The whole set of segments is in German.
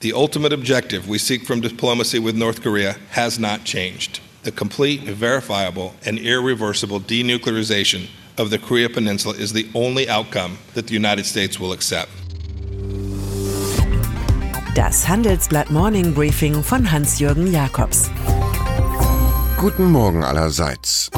The ultimate objective we seek from diplomacy with North Korea has not changed. The complete, verifiable, and irreversible denuclearization of the Korea Peninsula is the only outcome that the United States will accept. Das Handelsblatt Morning Briefing von Hans-Jürgen Jakobs. Guten Morgen allerseits.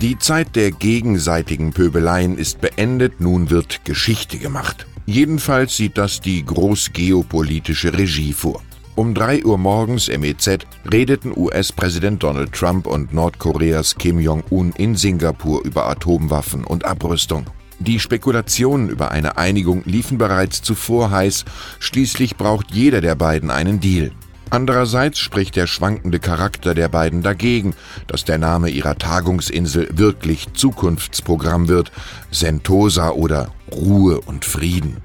Die Zeit der gegenseitigen Pöbeleien ist beendet, nun wird Geschichte gemacht. Jedenfalls sieht das die großgeopolitische Regie vor. Um 3 Uhr morgens MEZ redeten US-Präsident Donald Trump und Nordkoreas Kim Jong-un in Singapur über Atomwaffen und Abrüstung. Die Spekulationen über eine Einigung liefen bereits zuvor heiß, schließlich braucht jeder der beiden einen Deal. Andererseits spricht der schwankende Charakter der beiden dagegen, dass der Name ihrer Tagungsinsel wirklich Zukunftsprogramm wird, Sentosa oder Ruhe und Frieden.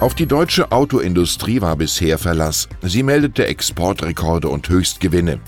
Auf die deutsche Autoindustrie war bisher Verlass. Sie meldete Exportrekorde und Höchstgewinne.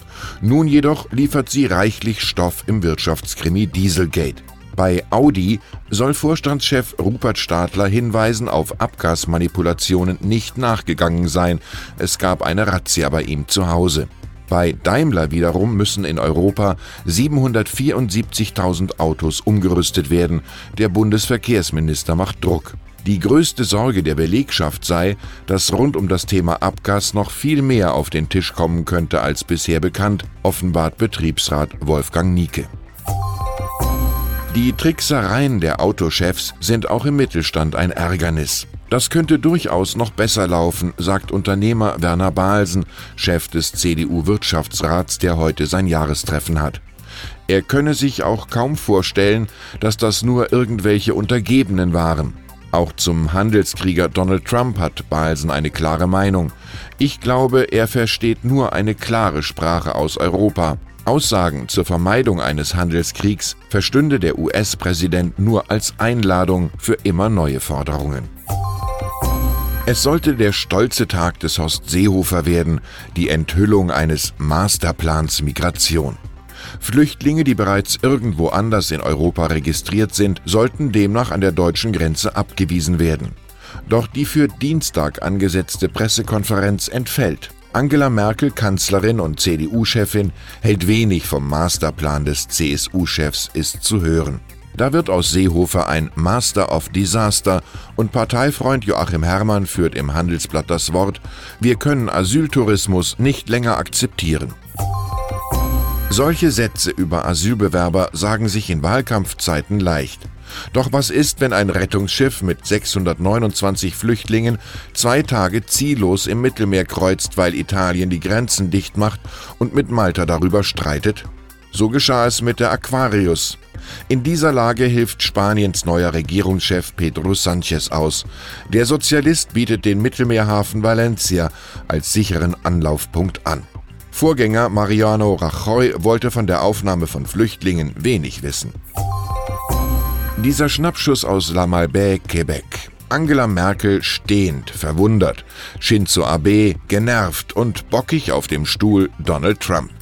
Nun jedoch liefert sie reichlich Stoff im Wirtschaftskrimi Dieselgate. Bei Audi soll Vorstandschef Rupert Stadler Hinweisen auf Abgasmanipulationen nicht nachgegangen sein. Es gab eine Razzia bei ihm zu Hause. Bei Daimler wiederum müssen in Europa 774.000 Autos umgerüstet werden. Der Bundesverkehrsminister macht Druck. Die größte Sorge der Belegschaft sei, dass rund um das Thema Abgas noch viel mehr auf den Tisch kommen könnte als bisher bekannt, offenbart Betriebsrat Wolfgang Nieke. Die Tricksereien der Autochefs sind auch im Mittelstand ein Ärgernis. Das könnte durchaus noch besser laufen, sagt Unternehmer Werner Balsen, Chef des CDU-Wirtschaftsrats, der heute sein Jahrestreffen hat. Er könne sich auch kaum vorstellen, dass das nur irgendwelche Untergebenen waren. Auch zum Handelskrieger Donald Trump hat Balsen eine klare Meinung. Ich glaube, er versteht nur eine klare Sprache aus Europa. Aussagen zur Vermeidung eines Handelskriegs verstünde der US-Präsident nur als Einladung für immer neue Forderungen. Es sollte der stolze Tag des Horst Seehofer werden, die Enthüllung eines Masterplans Migration. Flüchtlinge, die bereits irgendwo anders in Europa registriert sind, sollten demnach an der deutschen Grenze abgewiesen werden. Doch die für Dienstag angesetzte Pressekonferenz entfällt. Angela Merkel, Kanzlerin und CDU-Chefin, hält wenig vom Masterplan des CSU-Chefs, ist zu hören. Da wird aus Seehofer ein Master of Disaster und Parteifreund Joachim Herrmann führt im Handelsblatt das Wort, wir können Asyltourismus nicht länger akzeptieren. Solche Sätze über Asylbewerber sagen sich in Wahlkampfzeiten leicht. Doch was ist, wenn ein Rettungsschiff mit 629 Flüchtlingen zwei Tage ziellos im Mittelmeer kreuzt, weil Italien die Grenzen dicht macht und mit Malta darüber streitet? So geschah es mit der Aquarius. In dieser Lage hilft Spaniens neuer Regierungschef Pedro Sanchez aus. Der Sozialist bietet den Mittelmeerhafen Valencia als sicheren Anlaufpunkt an. Vorgänger Mariano Rajoy wollte von der Aufnahme von Flüchtlingen wenig wissen. Dieser Schnappschuss aus La Malbaie, Quebec. Angela Merkel stehend, verwundert. Shinzo Abe genervt und bockig auf dem Stuhl Donald Trump.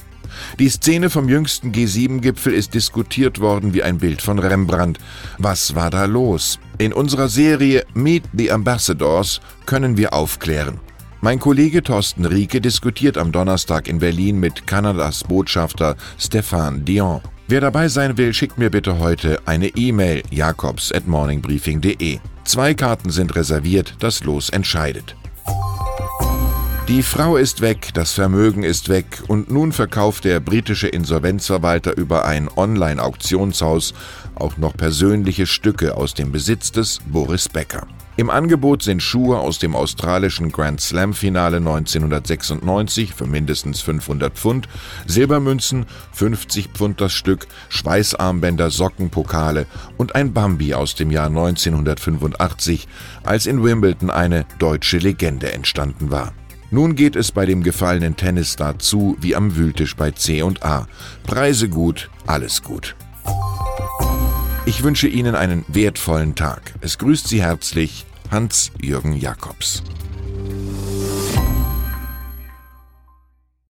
Die Szene vom jüngsten G7-Gipfel ist diskutiert worden wie ein Bild von Rembrandt. Was war da los? In unserer Serie Meet the Ambassadors können wir aufklären. Mein Kollege Thorsten Rieke diskutiert am Donnerstag in Berlin mit Kanadas Botschafter Stéphane Dion. Wer dabei sein will, schickt mir bitte heute eine E-Mail jakobs at morningbriefing.de. Zwei Karten sind reserviert, das Los entscheidet. Die Frau ist weg, das Vermögen ist weg und nun verkauft der britische Insolvenzverwalter über ein Online-Auktionshaus auch noch persönliche Stücke aus dem Besitz des Boris Becker. Im Angebot sind Schuhe aus dem australischen Grand Slam-Finale 1996 für mindestens 500 Pfund, Silbermünzen 50 Pfund das Stück, Schweißarmbänder, Sockenpokale und ein Bambi aus dem Jahr 1985, als in Wimbledon eine deutsche Legende entstanden war. Nun geht es bei dem gefallenen Tennisstar zu wie am Wühltisch bei C und A. Preise gut, alles gut. Ich wünsche Ihnen einen wertvollen Tag. Es grüßt Sie herzlich Hans-Jürgen Jakobs.